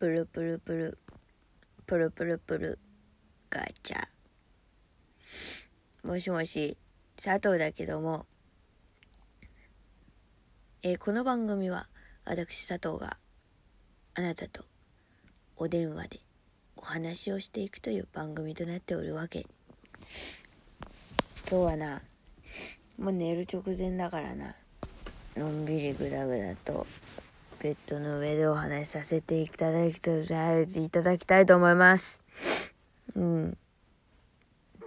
プルプルプルプルプルプルガチャ。もしもし佐藤だけども。えーこの番組は私佐藤があなたとお電話でお話をしていくという番組となっておるわけ。今日はなもう寝る直前だからな。のんびりぐだぐだとベッドの上でお話しさせていただきたいいただきたいと思います。うん。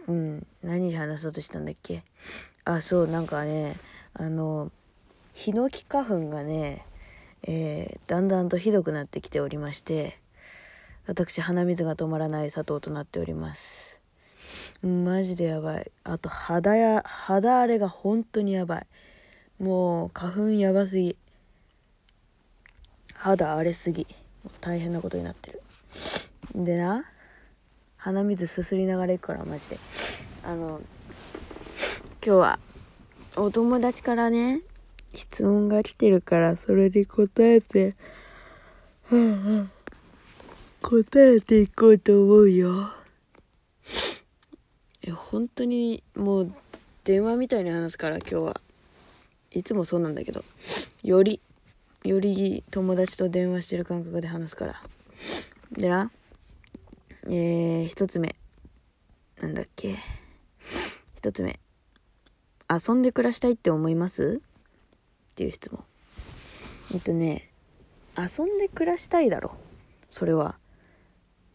うん。何話そうとしたんだっけ？あそうなんかねあのヒノキ花粉がね、えーだんだんとひどくなってきておりまして私鼻水が止まらない佐藤となっております。マジでやばい。あと肌や肌荒れが本当にやばい。もう花粉やばすぎ。肌荒れすぎ。大変なことになってる。でな鼻水すすりながら行くからマジで。あの今日はお友達からね質問が来てるからそれに答えてはあはあ答えていこうと思うよ。いや本当にもう電話みたいに話すから今日は。いつもそうなんだけど。よりより友達と電話してる感覚で話すから。でなえー、一つ目。なんだっけ。一つ目。遊んで暮らしたいって思います？っていう質問。えっとね遊んで暮らしたいだろ。それは。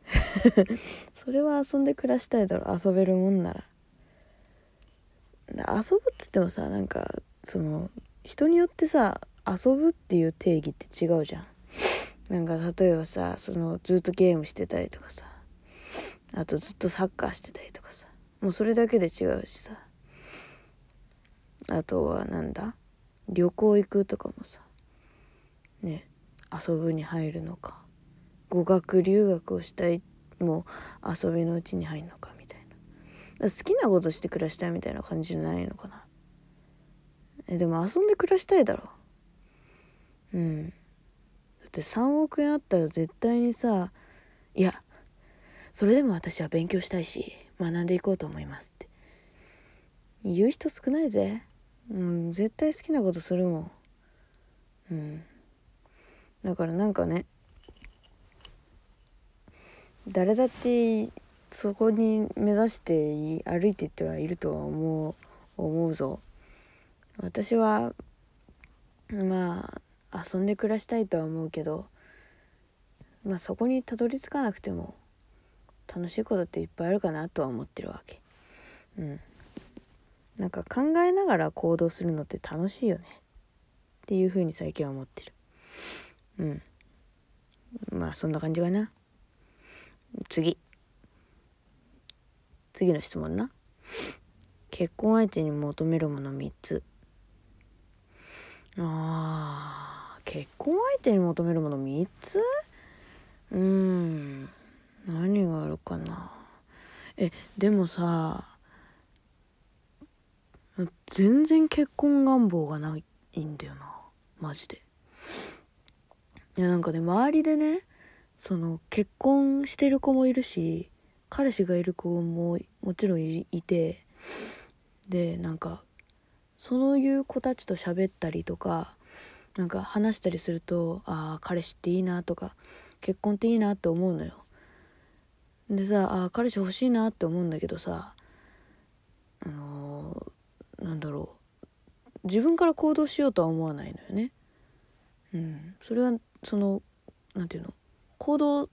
それは遊んで暮らしたいだろ。遊べるもんなら。遊ぶっつってもさなんかその人によってさ遊ぶっていう定義って違うじゃん。なんか例えばさそのずっとゲームしてたりとかさあとずっとサッカーしてたりとかさもうそれだけで違うしさ。あとはなんだ？旅行行くとかもさね遊ぶに入るのか。語学留学をしたいもう遊びのうちに入るのかみたいな。好きなことして暮らしたいみたいな感じじゃないのかな。えでも遊んで暮らしたいだろ。うん。だって3億円あったら絶対にさいやそれでも私は勉強したいし学んでいこうと思いますって。言う人少ないぜ。うん絶対好きなことするもん。うん。だからなんかね誰だってそこに目指して歩いていってはいるとは思う思うぞ。私はまあ遊んで暮らしたいとは思うけどまあそこにたどり着かなくても楽しいことっていっぱいあるかなとは思ってるわけ。うん。なんか考えながら行動するのって楽しいよね。っていう風に最近は思ってる。うん。まあそんな感じかな。次。次の質問な。結婚相手に求めるもの3つ。あー。結婚相手に求めるもの3つ？うーん何があるかな？えでもさ全然結婚願望がないんだよな。マジで。いやなんかね周りでねその結婚してる子もいるし彼氏がいる子ももちろんいてでなんかそういう子たちと喋ったりとかなんか話したりするとああ彼氏っていいなとか結婚っていいなって思うのよ。でさああ彼氏欲しいなって思うんだけどさあのーなんだろう自分から行動しようとは思わないのよね。うん。それはそのなんていうの行動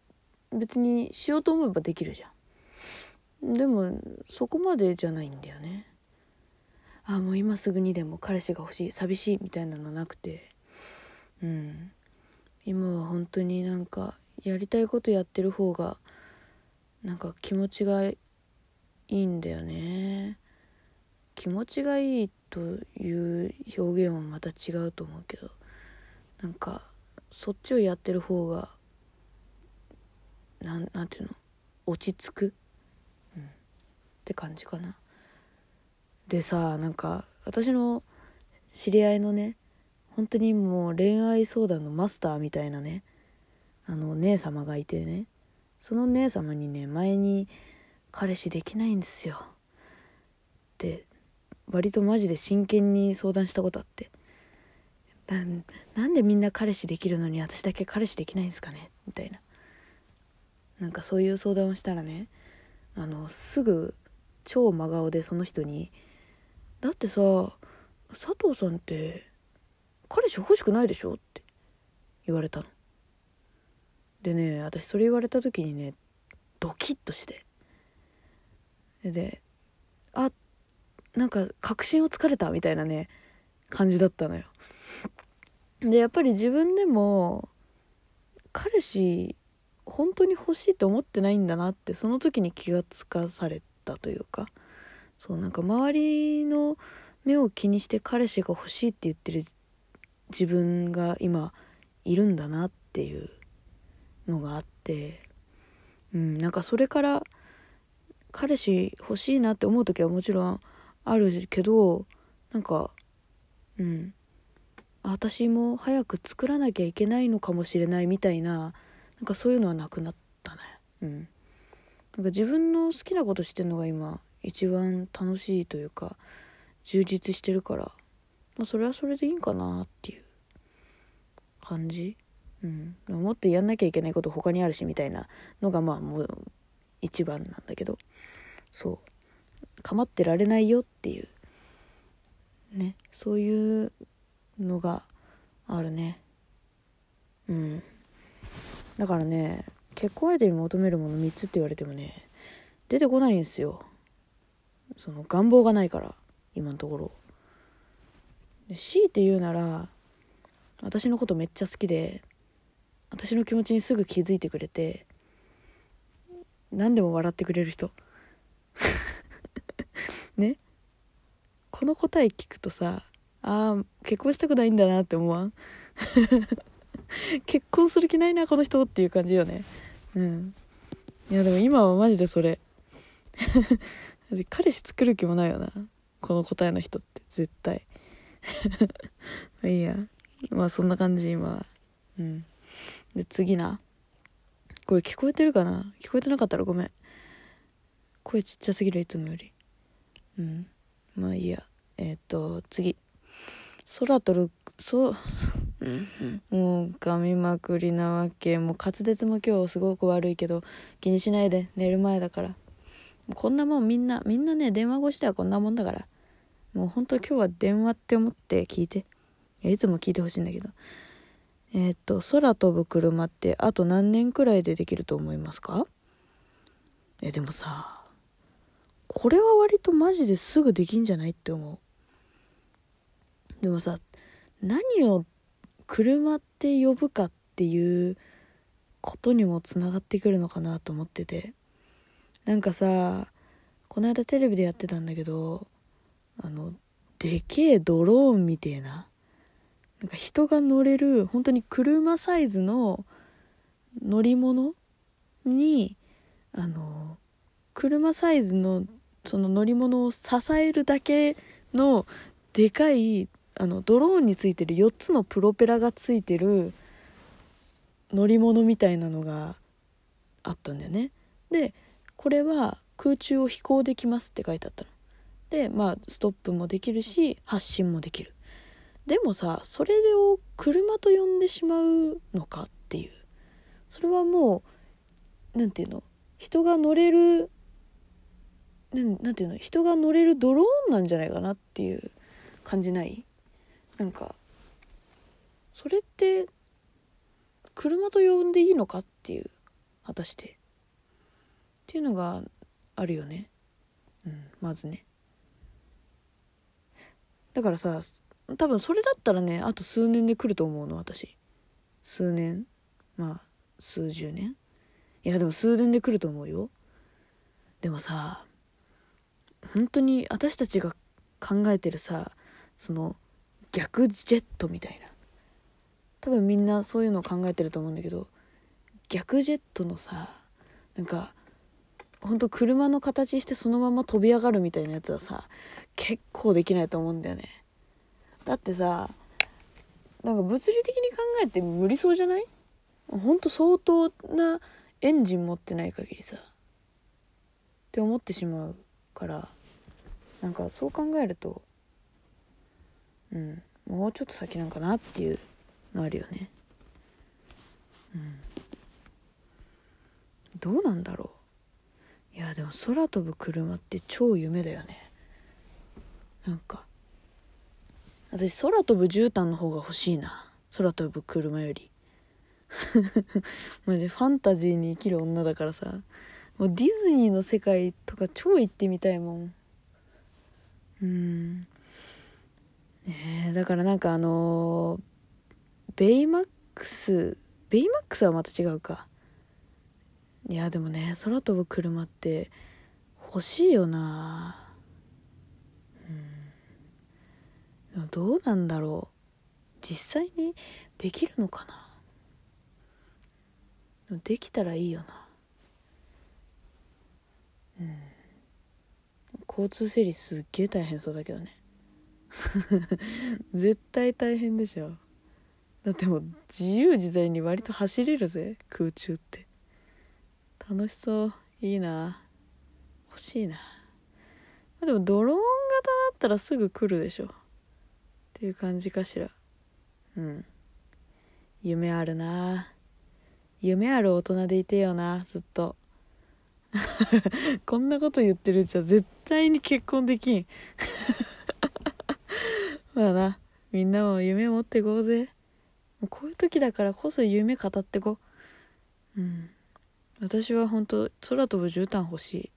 別にしようと思えばできるじゃん。でもそこまでじゃないんだよね。あもう今すぐにでも彼氏が欲しい寂しいみたいなのなくて。うん。今は本当になんかやりたいことやってる方がなんか気持ちがいいんだよね。気持ちがいいという表現はまた違うと思うけどなんかそっちをやってる方がなんなんていうの？落ち着く、うん、って感じかな。でさなんか私の知り合いのね本当にもう恋愛相談のマスターみたいなねあの姉様がいてね。その姉様にね前に「彼氏できないんですよ」って割とマジで真剣に相談したことあって。なんでみんな彼氏できるのに私だけ彼氏できないんですかね？みたいな。なんかそういう相談をしたらねあのすぐ超真顔でその人に「だってさ佐藤さんって彼氏欲しくないでしょ?」って言われたの。でね私それ言われた時にねドキッとしてであなんか確信をつかれたみたいなね感じだったのよでやっぱり自分でも彼氏本当に欲しいと思ってないんだなってその時に気がつかされたというかそうなんか周りの目を気にして彼氏が欲しいって言ってる自分が今いるんだなっていうのがあってうんなんかそれから彼氏欲しいなって思う時はもちろんあるけどなんかうん私も早く作らなきゃいけないのかもしれないみたいななんかそういうのはなくなったね。うん。なんか自分の好きなことしてるのが今一番楽しいというか充実してるから、まあ、それはそれでいいんかなっていう。感じ？うん。もっとやんなきゃいけないこと他にあるしみたいなのがまあもう一番なんだけど。そう。構ってられないよっていう。ね。そういうのがあるね。うん。だからね結婚相手に求めるもの3つって言われてもね出てこないんですよ。その願望がないから今のところ。強いて言うなら私のことめっちゃ好きで私の気持ちにすぐ気づいてくれて何でも笑ってくれる人。ね。この答え聞くとさああ結婚したくないんだなって思わん？結婚する気ないなこの人っていう感じよね。うん。いやでも今はマジでそれ。彼氏作る気もないよな。この答えの人って絶対。まあいいや。まあそんな感じ今。うん。で次な。これ聞こえてるかな？聞こえてなかったらごめん。声ちっちゃすぎるいつもより。うん。まあいいや。えっ、と次。空飛るそう もう噛みまくりなわけ。もう滑舌も今日すごく悪いけど気にしないで。寝る前だから。こんなもんみんなみんなね電話越しではこんなもんだから。もうほんと今日は電話って思って聞いて。いつも聞いてほしいんだけど。えー、っと空飛ぶ車ってあと何年くらいでできると思いますか？えでもさこれは割とマジですぐできんじゃないって思う。でもさ何を車って呼ぶかっていうことにもつながってくるのかなと思ってて。なんかさこの間テレビでやってたんだけどあのでけえドローンみてえな。なんか人が乗れる本当に車サイズの乗り物にあの車サイズのその乗り物を支えるだけのでかいあのドローンについてる4つのプロペラがついてる乗り物みたいなのがあったんだよね。でこれは空中を飛行できますって書いてあったの。でまあストップもできるし発進もできる。でもさそれを車と呼んでしまうのかっていう。それはもう何て言うの人が乗れる何て言うの人が乗れるドローンなんじゃないかなっていう感じない。なんかそれって車と呼んでいいのかっていう果たして。っていうのがあるよね。うん。まずね。だからさ多分それだったらねあと数年で来ると思うの私。数年。まあ数十年。いやでも数年で来ると思うよ。でもさ本当に私たちが考えてるさその逆ジェットみたいな。多分みんなそういうのを考えてると思うんだけど逆ジェットのさなんかほんと車の形してそのまま飛び上がるみたいなやつはさ結構できないと思うんだよね。だってさなんか物理的に考えて無理そうじゃない？ほんと相当なエンジン持ってない限りさって思ってしまうからなんかそう考えるとうんもうちょっと先なんかなっていうのあるよね。うん。どうなんだろう。いやでも空飛ぶ車って超夢だよね。なんか私空飛ぶ絨毯の方が欲しいな。空飛ぶ車より。マジファンタジーに生きる女だからさ。もうディズニーの世界とか超行ってみたいもん。うん。ねえだからなんかあのーベイマックスベイマックスはまた違うか。いやでもね空飛ぶ車って欲しいよな。どうなんだろう。実際にできるのかな？できたらいいよな。うん。交通整理すっげえ大変そうだけどね。絶対大変でしょ。だってもう自由自在に割と走れるぜ空中って。楽しそう。いいな。欲しいな。でもドローン型だったらすぐ来るでしょ。いう感じかしら。うん。夢あるな。夢ある大人でいてよなずっと。こんなこと言ってるうちは絶対に結婚できん。まあなみんなも夢持ってこうぜ。もうこういう時だからこそ夢語ってこう。ん。私は本当空飛ぶ絨毯欲しい。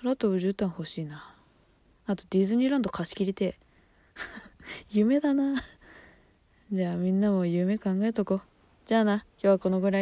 空飛ぶ絨毯欲しいな。あとディズニーランド貸し切りてえ 夢だな。じゃあみんなも夢考えとこ。じゃあな。今日はこのぐらい。